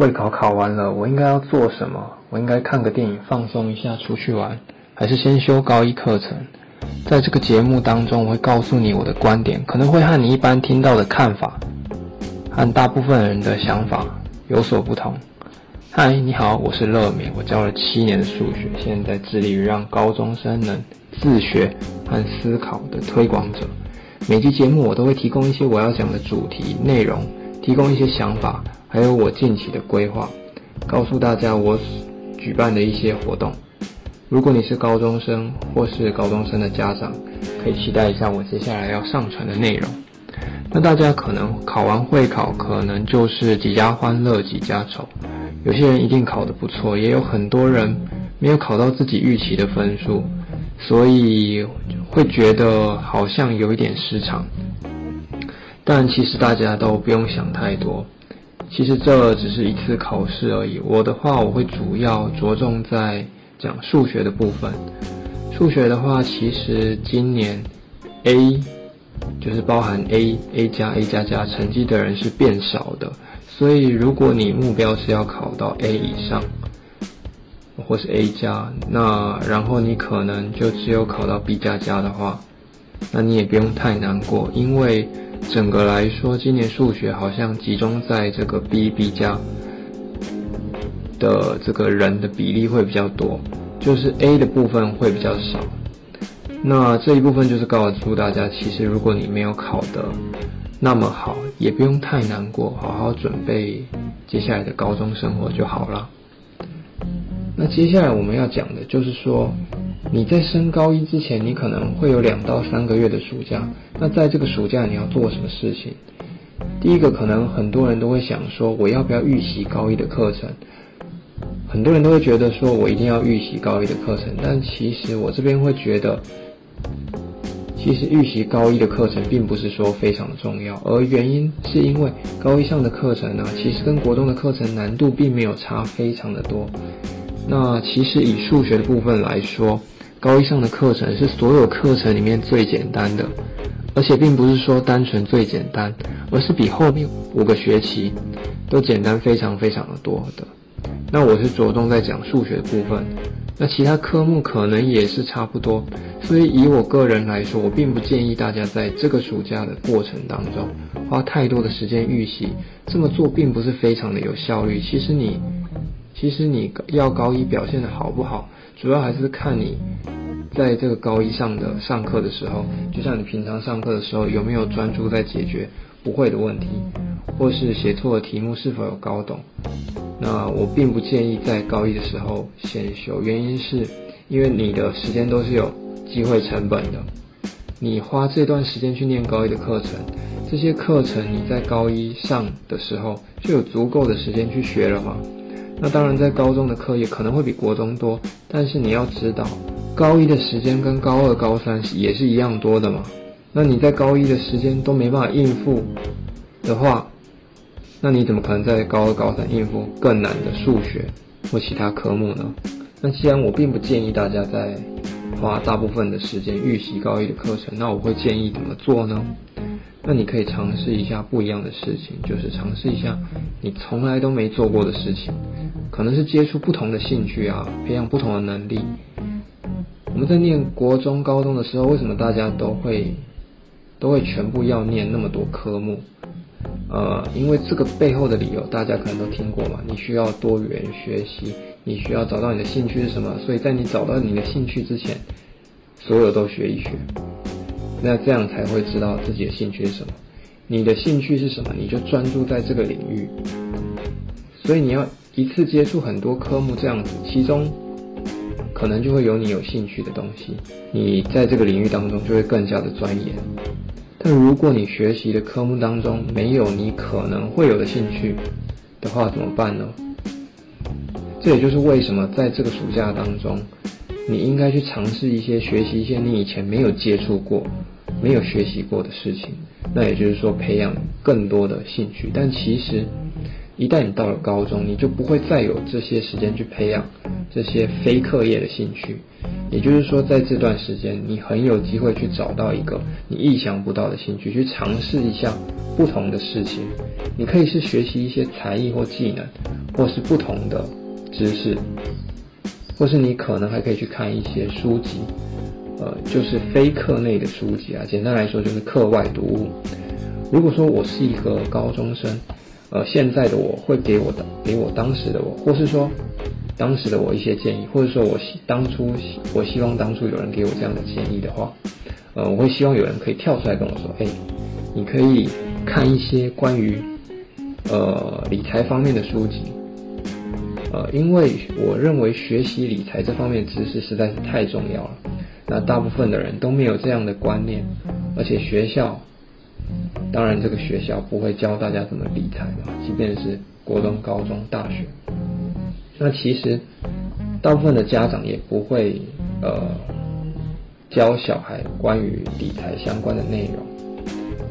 会考考完了，我应该要做什么？我应该看个电影放松一下，出去玩，还是先修高一课程？在这个节目当中，我会告诉你我的观点，可能会和你一般听到的看法，和大部分人的想法有所不同。嗨，你好，我是乐美，我教了七年的数学，现在致力于让高中生能自学和思考的推广者。每集节目我都会提供一些我要讲的主题内容，提供一些想法。还有我近期的规划，告诉大家我举办的一些活动。如果你是高中生或是高中生的家长，可以期待一下我接下来要上传的内容。那大家可能考完会考，可能就是几家欢乐几家愁。有些人一定考得不错，也有很多人没有考到自己预期的分数，所以会觉得好像有一点失常。但其实大家都不用想太多。其实这只是一次考试而已。我的话，我会主要着重在讲数学的部分。数学的话，其实今年 A 就是包含 A、A 加、A 加加成绩的人是变少的。所以，如果你目标是要考到 A 以上，或是 A 加，那然后你可能就只有考到 B 加加的话，那你也不用太难过，因为。整个来说，今年数学好像集中在这个 B、B 加的这个人的比例会比较多，就是 A 的部分会比较少。那这一部分就是告诉大家，其实如果你没有考得那么好，也不用太难过，好好准备接下来的高中生活就好了。那接下来我们要讲的就是说。你在升高一之前，你可能会有两到三个月的暑假。那在这个暑假，你要做什么事情？第一个，可能很多人都会想说，我要不要预习高一的课程？很多人都会觉得说，我一定要预习高一的课程。但其实我这边会觉得，其实预习高一的课程并不是说非常重要，而原因是因为高一上的课程呢，其实跟国中的课程难度并没有差非常的多。那其实以数学的部分来说，高一上的课程是所有课程里面最简单的，而且并不是说单纯最简单，而是比后面五个学期都简单非常非常的多的。那我是着重在讲数学的部分，那其他科目可能也是差不多。所以以我个人来说，我并不建议大家在这个暑假的过程当中花太多的时间预习，这么做并不是非常的有效率。其实你。其实你要高一表现的好不好，主要还是看你在这个高一上的上课的时候，就像你平常上课的时候有没有专注在解决不会的问题，或是写错的题目是否有搞懂。那我并不建议在高一的时候先修，原因是因为你的时间都是有机会成本的。你花这段时间去念高一的课程，这些课程你在高一上的时候就有足够的时间去学了吗？那当然，在高中的课业可能会比国中多，但是你要知道，高一的时间跟高二、高三也是一样多的嘛。那你在高一的时间都没办法应付的话，那你怎么可能在高二、高三应付更难的数学或其他科目呢？那既然我并不建议大家在花大部分的时间预习高一的课程，那我会建议怎么做呢？那你可以尝试一下不一样的事情，就是尝试一下你从来都没做过的事情，可能是接触不同的兴趣啊，培养不同的能力。我们在念国中、高中的时候，为什么大家都会都会全部要念那么多科目？呃，因为这个背后的理由大家可能都听过嘛，你需要多元学习，你需要找到你的兴趣是什么，所以在你找到你的兴趣之前，所有都学一学。那这样才会知道自己的兴趣是什么。你的兴趣是什么，你就专注在这个领域。所以你要一次接触很多科目，这样子，其中可能就会有你有兴趣的东西。你在这个领域当中就会更加的钻研。但如果你学习的科目当中没有你可能会有的兴趣的话，怎么办呢？这也就是为什么在这个暑假当中。你应该去尝试一些、学习一些你以前没有接触过、没有学习过的事情。那也就是说，培养更多的兴趣。但其实，一旦你到了高中，你就不会再有这些时间去培养这些非课业的兴趣。也就是说，在这段时间，你很有机会去找到一个你意想不到的兴趣，去尝试一下不同的事情。你可以是学习一些才艺或技能，或是不同的知识，或是你可能还可以去看一些书籍，呃，就是非课内的书籍啊。简单来说，就是课外读物。如果说我是一个高中生，呃，现在的我会给我的给我当时的我，或是说当时的我一些建议，或者说我希当初我希望当初有人给我这样的建议的话，呃，我会希望有人可以跳出来跟我说，哎，你可以看一些关于呃理财方面的书籍，呃，因为我认为学习理财这方面知识实在是太重要了，那大部分的人都没有这样的观念，而且学校。当然，这个学校不会教大家怎么理财嘛，即便是国中、高中、大学。那其实大部分的家长也不会呃教小孩关于理财相关的内容。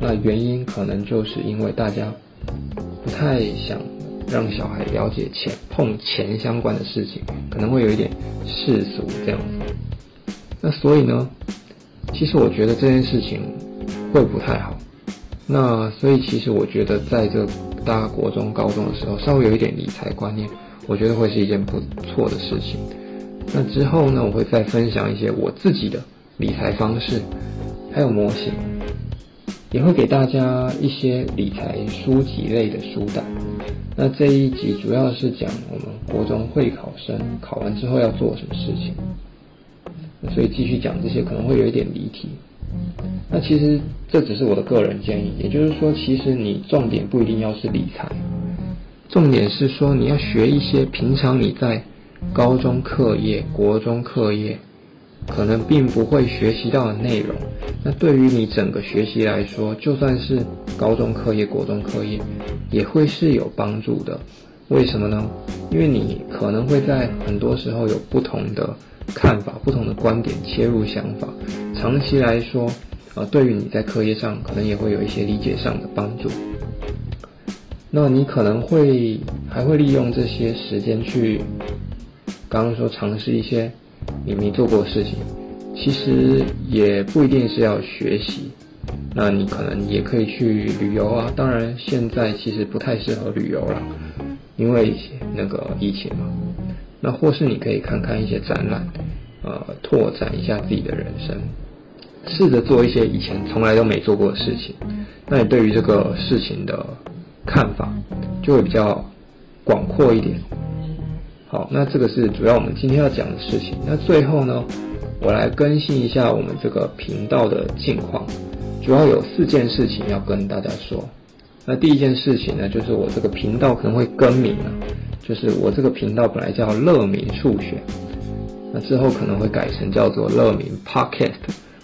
那原因可能就是因为大家不太想让小孩了解钱、碰钱相关的事情，可能会有一点世俗这样子。那所以呢，其实我觉得这件事情会不太好。那所以其实我觉得，在这大国中、高中的时候，稍微有一点理财观念，我觉得会是一件不错的事情。那之后呢，我会再分享一些我自己的理财方式，还有模型，也会给大家一些理财书籍类的书单。那这一集主要是讲我们国中会考生考完之后要做什么事情，所以继续讲这些可能会有一点离题。那其实这只是我的个人建议，也就是说，其实你重点不一定要是理财，重点是说你要学一些平常你在高中课业、国中课业可能并不会学习到的内容。那对于你整个学习来说，就算是高中课业、国中课业，也会是有帮助的。为什么呢？因为你可能会在很多时候有不同的看法、不同的观点切入想法，长期来说，呃，对于你在课业上可能也会有一些理解上的帮助。那你可能会还会利用这些时间去，刚刚说尝试一些你没做过的事情，其实也不一定是要学习。那你可能也可以去旅游啊，当然现在其实不太适合旅游了。因为那个疫情嘛，那或是你可以看看一些展览，呃，拓展一下自己的人生，试着做一些以前从来都没做过的事情。那你对于这个事情的看法就会比较广阔一点。好，那这个是主要我们今天要讲的事情。那最后呢，我来更新一下我们这个频道的近况，主要有四件事情要跟大家说。那第一件事情呢，就是我这个频道可能会更名了，就是我这个频道本来叫乐明数学，那之后可能会改成叫做乐明 Podcast，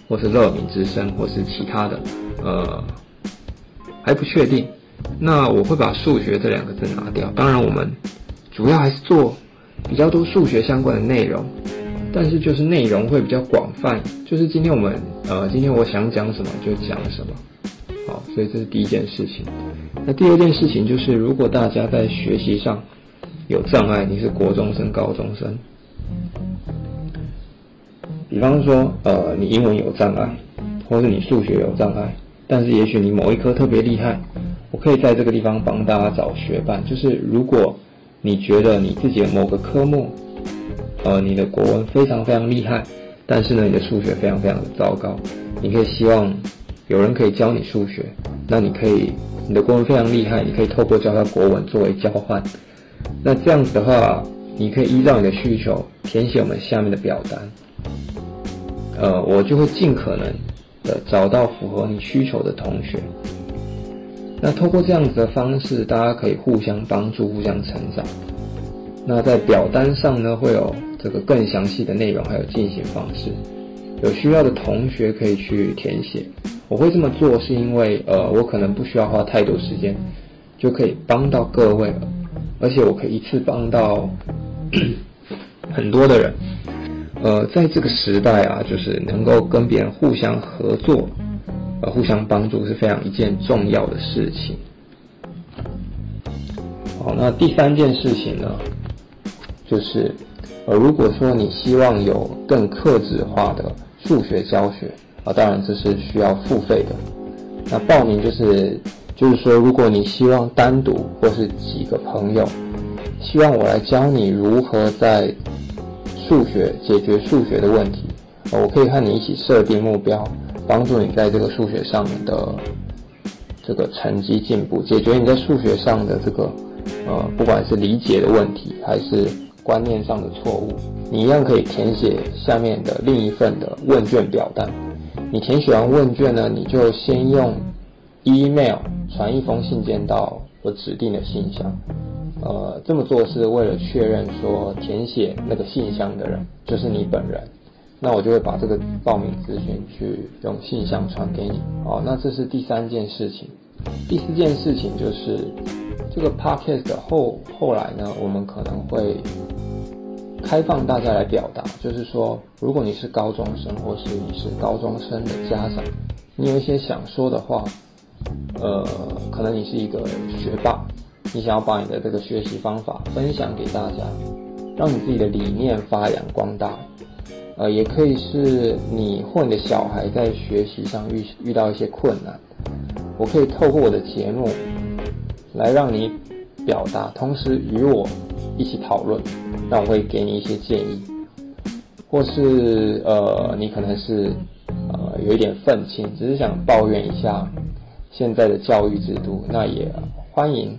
或是乐民之声，或是其他的，呃，还不确定。那我会把数学这两个字拿掉，当然我们主要还是做比较多数学相关的内容，但是就是内容会比较广泛，就是今天我们呃，今天我想讲什么就讲什么。好，所以这是第一件事情。那第二件事情就是，如果大家在学习上有障碍，你是国中生、高中生，比方说，呃，你英文有障碍，或是你数学有障碍，但是也许你某一科特别厉害，我可以在这个地方帮大家找学伴。就是如果你觉得你自己的某个科目，呃，你的国文非常非常厉害，但是呢，你的数学非常非常的糟糕，你可以希望。有人可以教你数学，那你可以，你的国文非常厉害，你可以透过教他国文作为交换。那这样子的话，你可以依照你的需求填写我们下面的表单，呃，我就会尽可能的找到符合你需求的同学。那透过这样子的方式，大家可以互相帮助，互相成长。那在表单上呢，会有这个更详细的内容，还有进行方式。有需要的同学可以去填写。我会这么做是因为，呃，我可能不需要花太多时间，就可以帮到各位了，而且我可以一次帮到 很多的人。呃，在这个时代啊，就是能够跟别人互相合作，呃，互相帮助是非常一件重要的事情。好，那第三件事情呢，就是呃，如果说你希望有更克制化的数学教学啊，当然这是需要付费的。那报名就是就是说，如果你希望单独或是几个朋友，希望我来教你如何在数学解决数学的问题，我可以和你一起设定目标，帮助你在这个数学上面的这个成绩进步，解决你在数学上的这个呃，不管是理解的问题还是观念上的错误，你一样可以填写下面的另一份的问卷表单。你填写完问卷呢，你就先用 email 传一封信件到我指定的信箱。呃，这么做是为了确认说填写那个信箱的人就是你本人。那我就会把这个报名资讯去用信箱传给你。好，那这是第三件事情。第四件事情就是这个 podcast 后后来呢，我们可能会。开放大家来表达，就是说，如果你是高中生，或是你是高中生的家长，你有一些想说的话，呃，可能你是一个学霸，你想要把你的这个学习方法分享给大家，让你自己的理念发扬光大，呃，也可以是你或你的小孩在学习上遇遇到一些困难，我可以透过我的节目来让你表达，同时与我一起讨论。那我会给你一些建议，或是呃，你可能是呃有一点愤青，只是想抱怨一下现在的教育制度，那也欢迎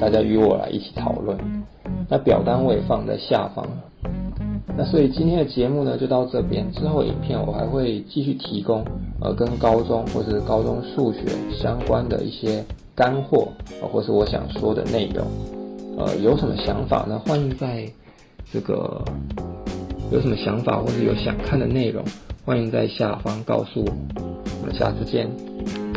大家与我来一起讨论。那表单我也放在下方。那所以今天的节目呢就到这边，之后影片我还会继续提供呃跟高中或是高中数学相关的一些干货，或是我想说的内容。呃，有什么想法呢？欢迎在这个有什么想法或者有想看的内容，欢迎在下方告诉我。我们下次见。